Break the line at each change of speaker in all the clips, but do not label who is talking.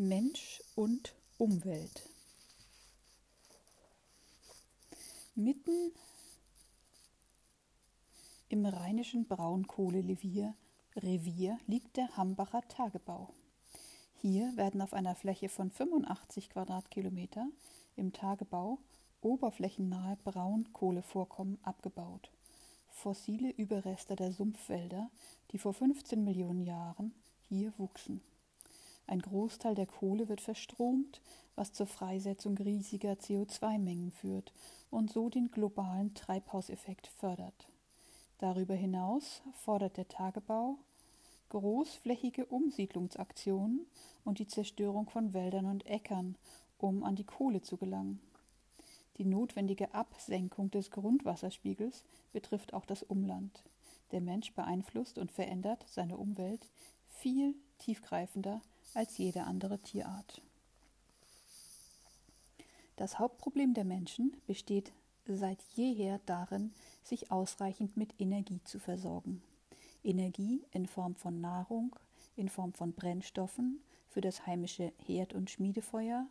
Mensch und Umwelt. Mitten im rheinischen Braunkohlerevier Revier liegt der Hambacher Tagebau. Hier werden auf einer Fläche von 85 Quadratkilometer im Tagebau oberflächennahe Braunkohlevorkommen abgebaut. Fossile Überreste der Sumpfwälder, die vor 15 Millionen Jahren hier wuchsen. Ein Großteil der Kohle wird verstromt, was zur Freisetzung riesiger CO2-Mengen führt und so den globalen Treibhauseffekt fördert. Darüber hinaus fordert der Tagebau großflächige Umsiedlungsaktionen und die Zerstörung von Wäldern und Äckern, um an die Kohle zu gelangen. Die notwendige Absenkung des Grundwasserspiegels betrifft auch das Umland. Der Mensch beeinflusst und verändert seine Umwelt viel tiefgreifender als jede andere Tierart. Das Hauptproblem der Menschen besteht seit jeher darin, sich ausreichend mit Energie zu versorgen. Energie in Form von Nahrung, in Form von Brennstoffen für das heimische Herd- und Schmiedefeuer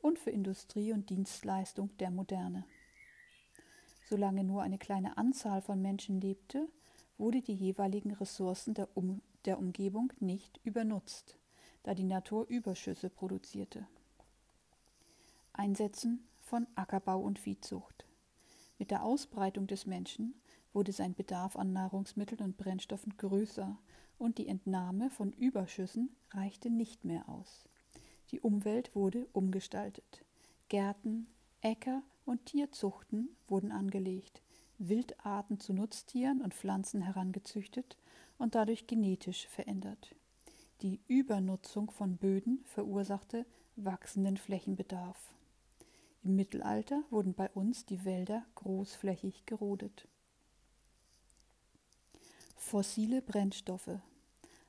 und für Industrie und Dienstleistung der Moderne. Solange nur eine kleine Anzahl von Menschen lebte, wurde die jeweiligen Ressourcen der, um der Umgebung nicht übernutzt da die Natur Überschüsse produzierte. Einsetzen von Ackerbau und Viehzucht. Mit der Ausbreitung des Menschen wurde sein Bedarf an Nahrungsmitteln und Brennstoffen größer und die Entnahme von Überschüssen reichte nicht mehr aus. Die Umwelt wurde umgestaltet. Gärten, Äcker und Tierzuchten wurden angelegt, Wildarten zu Nutztieren und Pflanzen herangezüchtet und dadurch genetisch verändert. Die Übernutzung von Böden verursachte wachsenden Flächenbedarf. Im Mittelalter wurden bei uns die Wälder großflächig gerodet. Fossile Brennstoffe.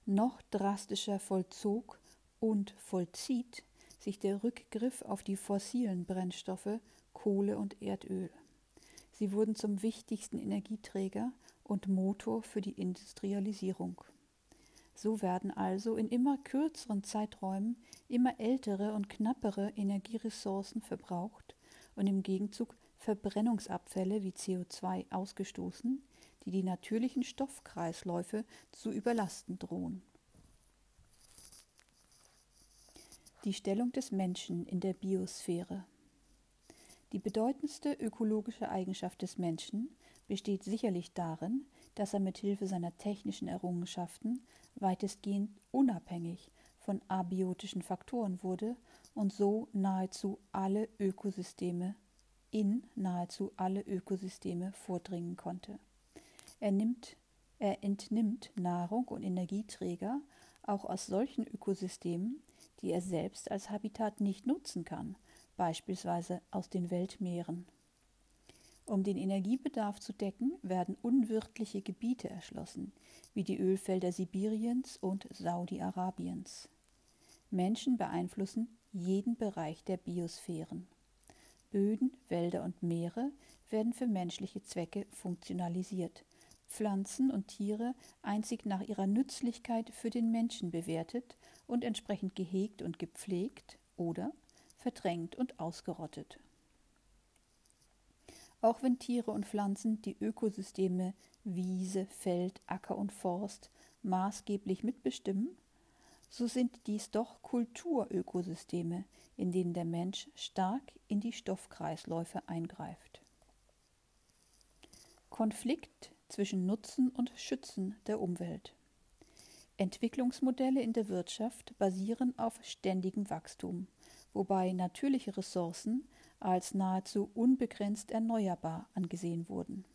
Noch drastischer vollzog und vollzieht sich der Rückgriff auf die fossilen Brennstoffe Kohle und Erdöl. Sie wurden zum wichtigsten Energieträger und Motor für die Industrialisierung. So werden also in immer kürzeren Zeiträumen immer ältere und knappere Energieressourcen verbraucht und im Gegenzug Verbrennungsabfälle wie CO2 ausgestoßen, die die natürlichen Stoffkreisläufe zu überlasten drohen. Die Stellung des Menschen in der Biosphäre. Die bedeutendste ökologische Eigenschaft des Menschen besteht sicherlich darin, dass er mit Hilfe seiner technischen Errungenschaften weitestgehend unabhängig von abiotischen Faktoren wurde und so nahezu alle Ökosysteme in nahezu alle Ökosysteme vordringen konnte. Er, nimmt, er entnimmt Nahrung und Energieträger auch aus solchen Ökosystemen, die er selbst als Habitat nicht nutzen kann, beispielsweise aus den Weltmeeren. Um den Energiebedarf zu decken, werden unwirtliche Gebiete erschlossen, wie die Ölfelder Sibiriens und Saudi-Arabiens. Menschen beeinflussen jeden Bereich der Biosphären. Böden, Wälder und Meere werden für menschliche Zwecke funktionalisiert, Pflanzen und Tiere einzig nach ihrer Nützlichkeit für den Menschen bewertet und entsprechend gehegt und gepflegt oder verdrängt und ausgerottet. Auch wenn Tiere und Pflanzen die Ökosysteme Wiese, Feld, Acker und Forst maßgeblich mitbestimmen, so sind dies doch Kulturökosysteme, in denen der Mensch stark in die Stoffkreisläufe eingreift. Konflikt zwischen Nutzen und Schützen der Umwelt. Entwicklungsmodelle in der Wirtschaft basieren auf ständigem Wachstum, wobei natürliche Ressourcen als nahezu unbegrenzt erneuerbar angesehen wurden.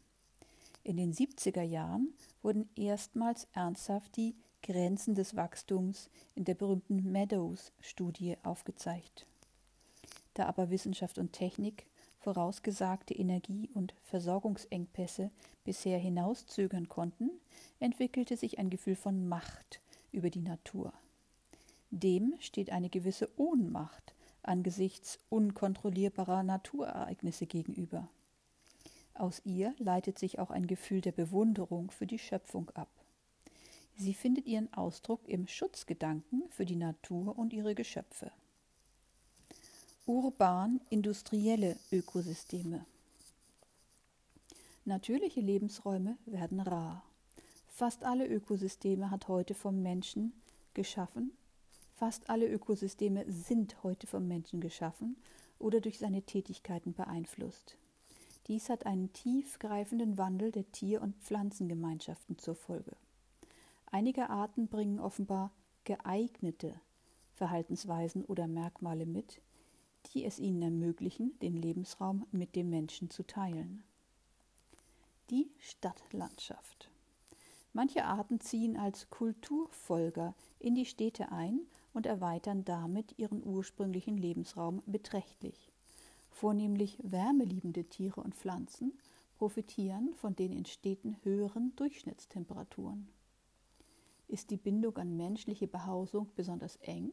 In den 70er Jahren wurden erstmals ernsthaft die Grenzen des Wachstums in der berühmten Meadows-Studie aufgezeigt. Da aber Wissenschaft und Technik vorausgesagte Energie- und Versorgungsengpässe bisher hinauszögern konnten, entwickelte sich ein Gefühl von Macht über die Natur. Dem steht eine gewisse Ohnmacht angesichts unkontrollierbarer Naturereignisse gegenüber. Aus ihr leitet sich auch ein Gefühl der Bewunderung für die Schöpfung ab. Sie findet ihren Ausdruck im Schutzgedanken für die Natur und ihre Geschöpfe. urban-industrielle Ökosysteme. Natürliche Lebensräume werden rar. Fast alle Ökosysteme hat heute vom Menschen geschaffen. Fast alle Ökosysteme sind heute vom Menschen geschaffen oder durch seine Tätigkeiten beeinflusst. Dies hat einen tiefgreifenden Wandel der Tier- und Pflanzengemeinschaften zur Folge. Einige Arten bringen offenbar geeignete Verhaltensweisen oder Merkmale mit, die es ihnen ermöglichen, den Lebensraum mit dem Menschen zu teilen. Die Stadtlandschaft. Manche Arten ziehen als Kulturfolger in die Städte ein und erweitern damit ihren ursprünglichen Lebensraum beträchtlich. Vornehmlich wärmeliebende Tiere und Pflanzen profitieren von den in Städten höheren Durchschnittstemperaturen. Ist die Bindung an menschliche Behausung besonders eng,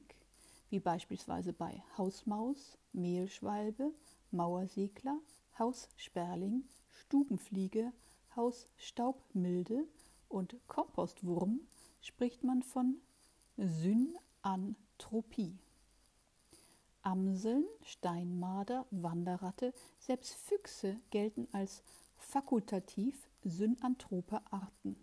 wie beispielsweise bei Hausmaus, Mehlschwalbe, Mauersegler, Haussperling, Stubenfliege, Hausstaubmilde und Kompostwurm, spricht man von Synanthropie. Amseln, Steinmarder, Wanderratte, selbst Füchse gelten als fakultativ synanthrope Arten.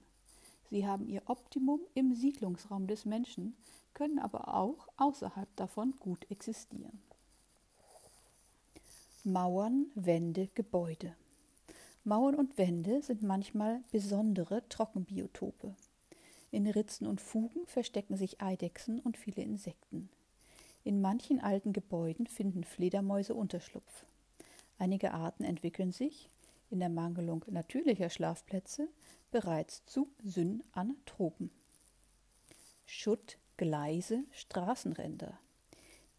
Sie haben ihr Optimum im Siedlungsraum des Menschen, können aber auch außerhalb davon gut existieren. Mauern, Wände, Gebäude. Mauern und Wände sind manchmal besondere Trockenbiotope. In Ritzen und Fugen verstecken sich Eidechsen und viele Insekten. In manchen alten Gebäuden finden Fledermäuse Unterschlupf. Einige Arten entwickeln sich, in der Mangelung natürlicher Schlafplätze, bereits zu Synanthropen. Schutt, Gleise, Straßenränder.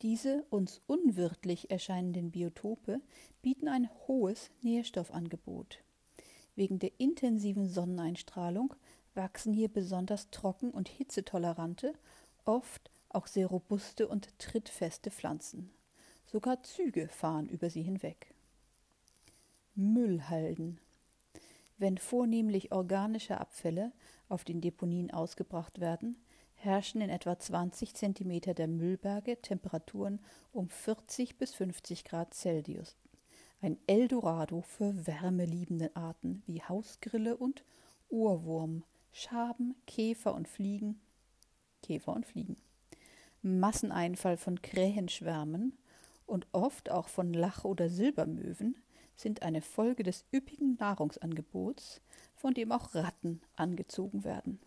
Diese uns unwirtlich erscheinenden Biotope bieten ein hohes Nährstoffangebot. Wegen der intensiven Sonneneinstrahlung wachsen hier besonders trocken und hitzetolerante, oft auch sehr robuste und trittfeste Pflanzen. Sogar Züge fahren über sie hinweg. Müllhalden. Wenn vornehmlich organische Abfälle auf den Deponien ausgebracht werden, herrschen in etwa 20 cm der Müllberge Temperaturen um 40 bis 50 Grad Celsius. Ein Eldorado für wärmeliebende Arten wie Hausgrille und Ohrwurm, Schaben, Käfer und Fliegen. Käfer und Fliegen. Masseneinfall von Krähenschwärmen und oft auch von Lach- oder Silbermöwen sind eine Folge des üppigen Nahrungsangebots, von dem auch Ratten angezogen werden.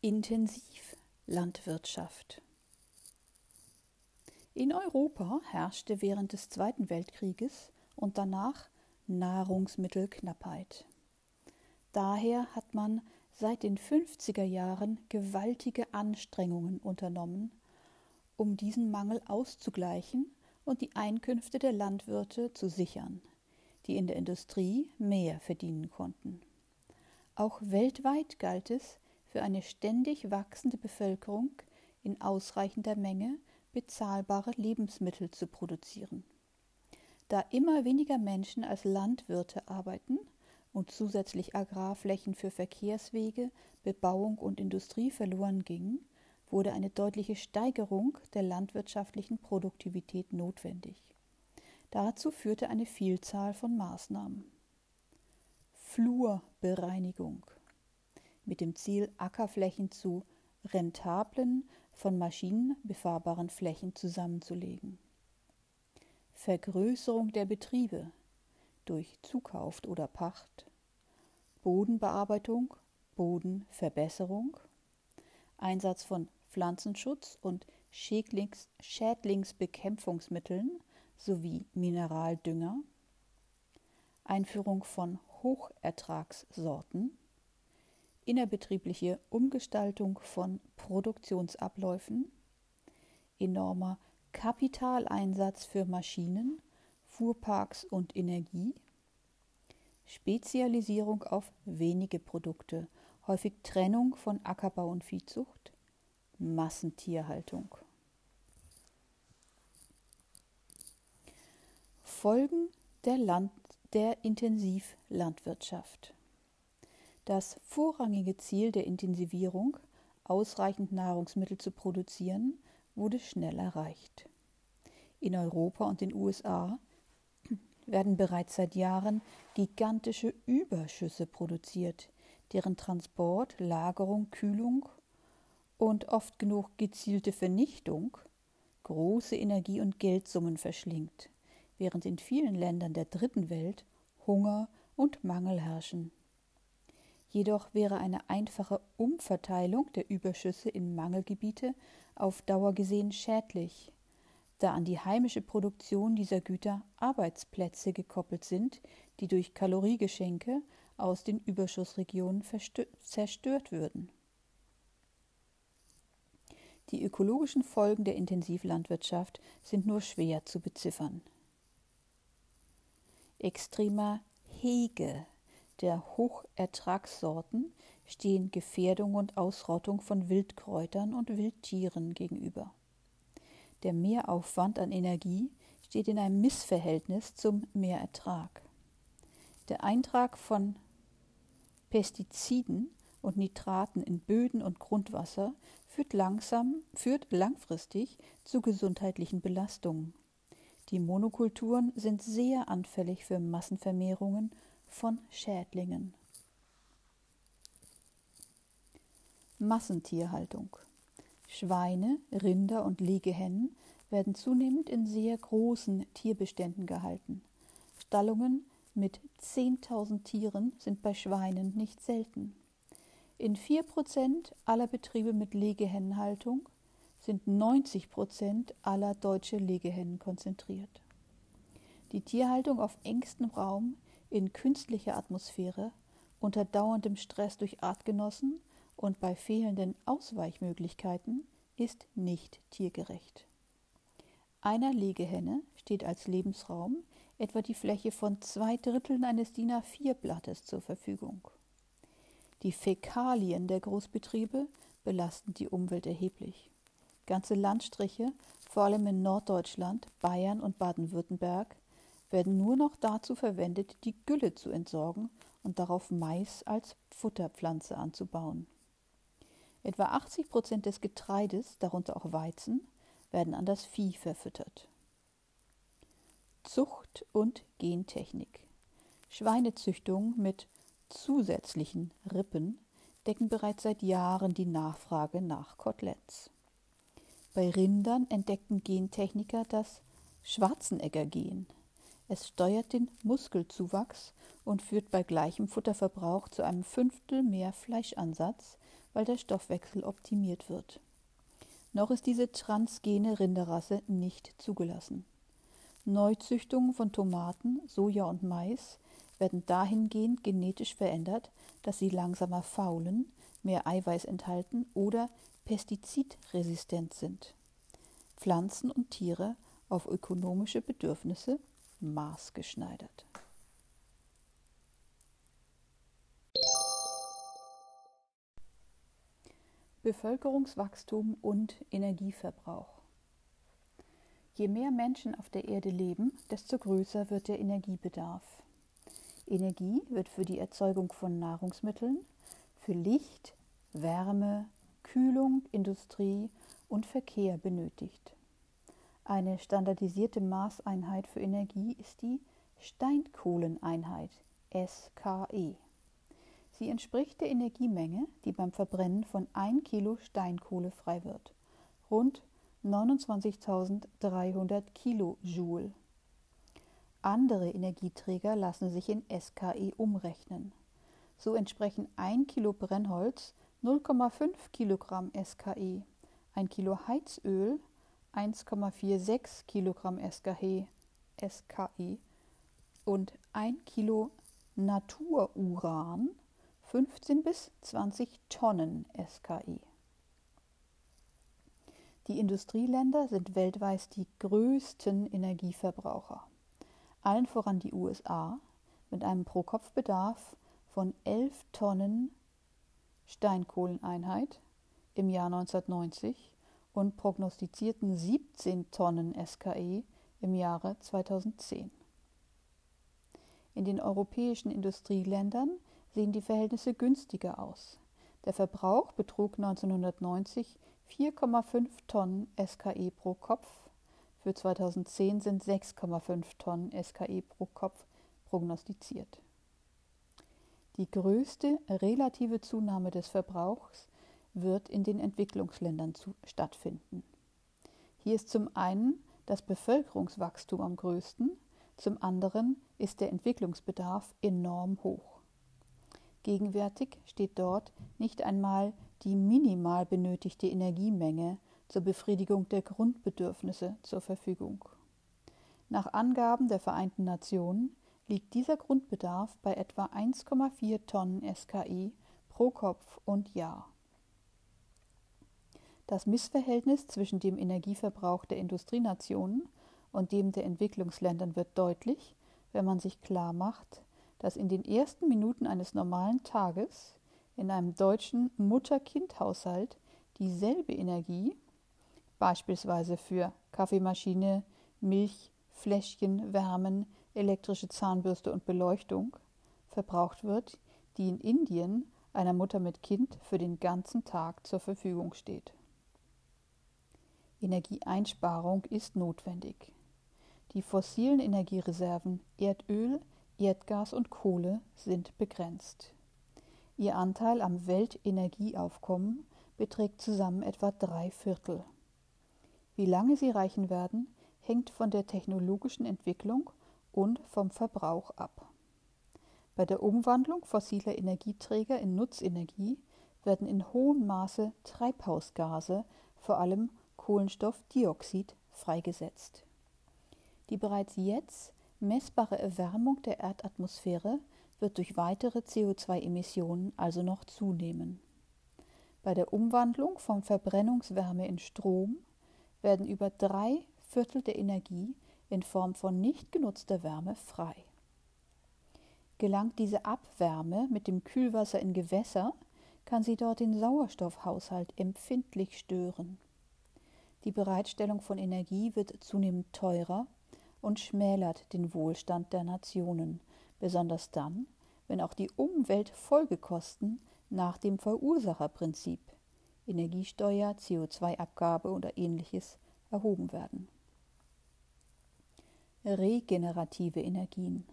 Intensivlandwirtschaft In Europa herrschte während des Zweiten Weltkrieges und danach Nahrungsmittelknappheit. Daher hat man seit den 50er Jahren gewaltige Anstrengungen unternommen, um diesen Mangel auszugleichen und die Einkünfte der Landwirte zu sichern, die in der Industrie mehr verdienen konnten. Auch weltweit galt es, für eine ständig wachsende Bevölkerung in ausreichender Menge bezahlbare Lebensmittel zu produzieren. Da immer weniger Menschen als Landwirte arbeiten und zusätzlich Agrarflächen für Verkehrswege, Bebauung und Industrie verloren gingen, wurde eine deutliche Steigerung der landwirtschaftlichen Produktivität notwendig. Dazu führte eine Vielzahl von Maßnahmen. Flurbereinigung mit dem Ziel, Ackerflächen zu rentablen, von Maschinen befahrbaren Flächen zusammenzulegen. Vergrößerung der Betriebe durch Zukauf oder Pacht, Bodenbearbeitung, Bodenverbesserung, Einsatz von Pflanzenschutz und Schädlings Schädlingsbekämpfungsmitteln sowie Mineraldünger, Einführung von Hochertragssorten, innerbetriebliche Umgestaltung von Produktionsabläufen, enormer Kapitaleinsatz für Maschinen, Fuhrparks und Energie, Spezialisierung auf wenige Produkte, häufig Trennung von Ackerbau und Viehzucht, Massentierhaltung. Folgen der, Land der Intensivlandwirtschaft. Das vorrangige Ziel der Intensivierung, ausreichend Nahrungsmittel zu produzieren, wurde schnell erreicht. In Europa und den USA werden bereits seit Jahren gigantische Überschüsse produziert, deren Transport, Lagerung, Kühlung und oft genug gezielte Vernichtung große Energie- und Geldsummen verschlingt, während in vielen Ländern der dritten Welt Hunger und Mangel herrschen. Jedoch wäre eine einfache Umverteilung der Überschüsse in Mangelgebiete auf Dauer gesehen schädlich, da an die heimische Produktion dieser Güter Arbeitsplätze gekoppelt sind, die durch Kaloriegeschenke aus den Überschussregionen zerstört würden. Die ökologischen Folgen der Intensivlandwirtschaft sind nur schwer zu beziffern. Extremer Hege der Hochertragssorten stehen Gefährdung und Ausrottung von Wildkräutern und Wildtieren gegenüber. Der Mehraufwand an Energie steht in einem Missverhältnis zum Mehrertrag. Der Eintrag von Pestiziden und Nitraten in Böden und Grundwasser führt, langsam, führt langfristig zu gesundheitlichen Belastungen. Die Monokulturen sind sehr anfällig für Massenvermehrungen von Schädlingen. Massentierhaltung. Schweine, Rinder und Legehennen werden zunehmend in sehr großen Tierbeständen gehalten. Stallungen mit 10.000 Tieren sind bei Schweinen nicht selten. In 4% aller Betriebe mit Legehennenhaltung sind 90% aller deutsche Legehennen konzentriert. Die Tierhaltung auf engstem Raum in künstlicher Atmosphäre, unter dauerndem Stress durch Artgenossen und bei fehlenden Ausweichmöglichkeiten ist nicht tiergerecht. Einer Legehenne steht als Lebensraum etwa die Fläche von zwei Dritteln eines DIN A4-Blattes zur Verfügung. Die Fäkalien der Großbetriebe belasten die Umwelt erheblich. Ganze Landstriche, vor allem in Norddeutschland, Bayern und Baden-Württemberg, werden nur noch dazu verwendet, die Gülle zu entsorgen und darauf Mais als Futterpflanze anzubauen. Etwa 80 Prozent des Getreides, darunter auch Weizen, werden an das Vieh verfüttert. Zucht und Gentechnik. Schweinezüchtung mit zusätzlichen Rippen decken bereits seit Jahren die Nachfrage nach Koteletts. Bei Rindern entdeckten Gentechniker das Schwarzenegger-Gen, es steuert den Muskelzuwachs und führt bei gleichem Futterverbrauch zu einem Fünftel mehr Fleischansatz, weil der Stoffwechsel optimiert wird. Noch ist diese transgene Rinderrasse nicht zugelassen. Neuzüchtungen von Tomaten, Soja und Mais werden dahingehend genetisch verändert, dass sie langsamer faulen, mehr Eiweiß enthalten oder pestizidresistent sind. Pflanzen und Tiere auf ökonomische Bedürfnisse maßgeschneidert. Bevölkerungswachstum und Energieverbrauch. Je mehr Menschen auf der Erde leben, desto größer wird der Energiebedarf. Energie wird für die Erzeugung von Nahrungsmitteln, für Licht, Wärme, Kühlung, Industrie und Verkehr benötigt. Eine standardisierte Maßeinheit für Energie ist die Steinkohleneinheit SKE. Sie entspricht der Energiemenge, die beim Verbrennen von 1 Kilo Steinkohle frei wird, rund 29.300 Kilojoule. Andere Energieträger lassen sich in SKE umrechnen. So entsprechen 1 Kilo Brennholz 0,5 Kilogramm SKE, 1 Kilo Heizöl 1,46 Kilogramm SKE, SKE und 1 Kilo Natururan 15 bis 20 Tonnen SKE. Die Industrieländer sind weltweit die größten Energieverbraucher. Allen voran die USA mit einem Pro-Kopf-Bedarf von 11 Tonnen Steinkohleneinheit im Jahr 1990 und prognostizierten 17 Tonnen SKE im Jahre 2010. In den europäischen Industrieländern sehen die Verhältnisse günstiger aus. Der Verbrauch betrug 1990 4,5 Tonnen SKE pro Kopf. Für 2010 sind 6,5 Tonnen SKE pro Kopf prognostiziert. Die größte relative Zunahme des Verbrauchs wird in den Entwicklungsländern zu, stattfinden. Hier ist zum einen das Bevölkerungswachstum am größten, zum anderen ist der Entwicklungsbedarf enorm hoch. Gegenwärtig steht dort nicht einmal die minimal benötigte Energiemenge zur Befriedigung der Grundbedürfnisse zur Verfügung. Nach Angaben der Vereinten Nationen liegt dieser Grundbedarf bei etwa 1,4 Tonnen SKI pro Kopf und Jahr. Das Missverhältnis zwischen dem Energieverbrauch der Industrienationen und dem der Entwicklungsländern wird deutlich, wenn man sich klar macht, dass in den ersten Minuten eines normalen Tages in einem deutschen Mutter-Kind-Haushalt dieselbe Energie, beispielsweise für Kaffeemaschine, Milch, Fläschchen, Wärmen, elektrische Zahnbürste und Beleuchtung, verbraucht wird, die in Indien einer Mutter mit Kind für den ganzen Tag zur Verfügung steht. Energieeinsparung ist notwendig. Die fossilen Energiereserven Erdöl, Erdgas und Kohle sind begrenzt. Ihr Anteil am Weltenergieaufkommen beträgt zusammen etwa drei Viertel. Wie lange sie reichen werden, hängt von der technologischen Entwicklung und vom Verbrauch ab. Bei der Umwandlung fossiler Energieträger in Nutzenergie werden in hohem Maße Treibhausgase, vor allem Kohlenstoffdioxid, freigesetzt. Die bereits jetzt messbare Erwärmung der Erdatmosphäre wird durch weitere CO2-Emissionen also noch zunehmen. Bei der Umwandlung von Verbrennungswärme in Strom werden über drei Viertel der Energie in Form von nicht genutzter Wärme frei. Gelangt diese Abwärme mit dem Kühlwasser in Gewässer, kann sie dort den Sauerstoffhaushalt empfindlich stören. Die Bereitstellung von Energie wird zunehmend teurer und schmälert den Wohlstand der Nationen, besonders dann, wenn auch die Umweltfolgekosten nach dem Verursacherprinzip Energiesteuer, CO2-Abgabe oder ähnliches erhoben werden. Regenerative Energien.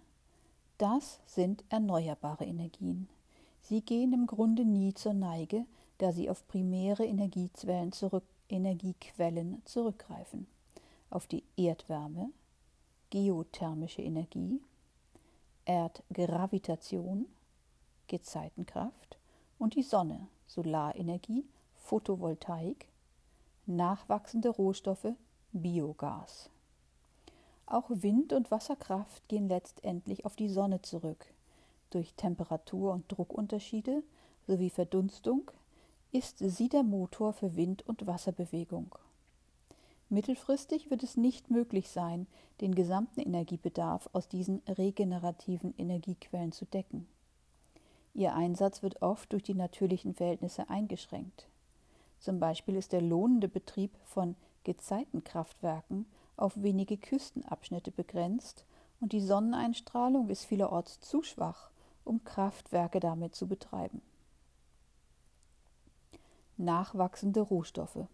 Das sind erneuerbare Energien. Sie gehen im Grunde nie zur Neige, da sie auf primäre Energiequellen, zurück, Energiequellen zurückgreifen. Auf die Erdwärme, geothermische Energie, Erdgravitation, Gezeitenkraft und die Sonne, Solarenergie, Photovoltaik, nachwachsende Rohstoffe, Biogas. Auch Wind- und Wasserkraft gehen letztendlich auf die Sonne zurück. Durch Temperatur- und Druckunterschiede sowie Verdunstung ist sie der Motor für Wind- und Wasserbewegung. Mittelfristig wird es nicht möglich sein, den gesamten Energiebedarf aus diesen regenerativen Energiequellen zu decken. Ihr Einsatz wird oft durch die natürlichen Verhältnisse eingeschränkt. Zum Beispiel ist der lohnende Betrieb von Gezeitenkraftwerken auf wenige Küstenabschnitte begrenzt und die Sonneneinstrahlung ist vielerorts zu schwach, um Kraftwerke damit zu betreiben. Nachwachsende Rohstoffe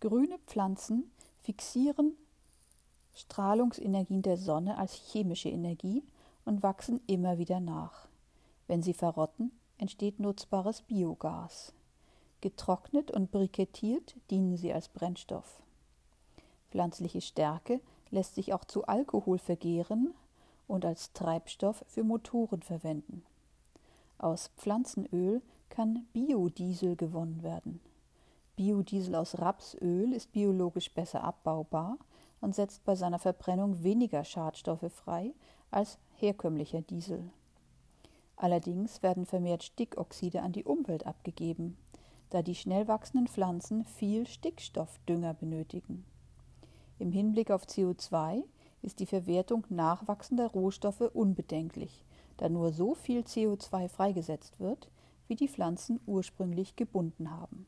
Grüne Pflanzen fixieren Strahlungsenergien der Sonne als chemische Energie und wachsen immer wieder nach. Wenn sie verrotten, entsteht nutzbares Biogas. Getrocknet und brikettiert dienen sie als Brennstoff. Pflanzliche Stärke lässt sich auch zu Alkohol vergären und als Treibstoff für Motoren verwenden. Aus Pflanzenöl kann Biodiesel gewonnen werden. Biodiesel aus Rapsöl ist biologisch besser abbaubar und setzt bei seiner Verbrennung weniger Schadstoffe frei als herkömmlicher Diesel. Allerdings werden vermehrt Stickoxide an die Umwelt abgegeben, da die schnell wachsenden Pflanzen viel Stickstoffdünger benötigen. Im Hinblick auf CO2 ist die Verwertung nachwachsender Rohstoffe unbedenklich, da nur so viel CO2 freigesetzt wird, wie die Pflanzen ursprünglich gebunden haben.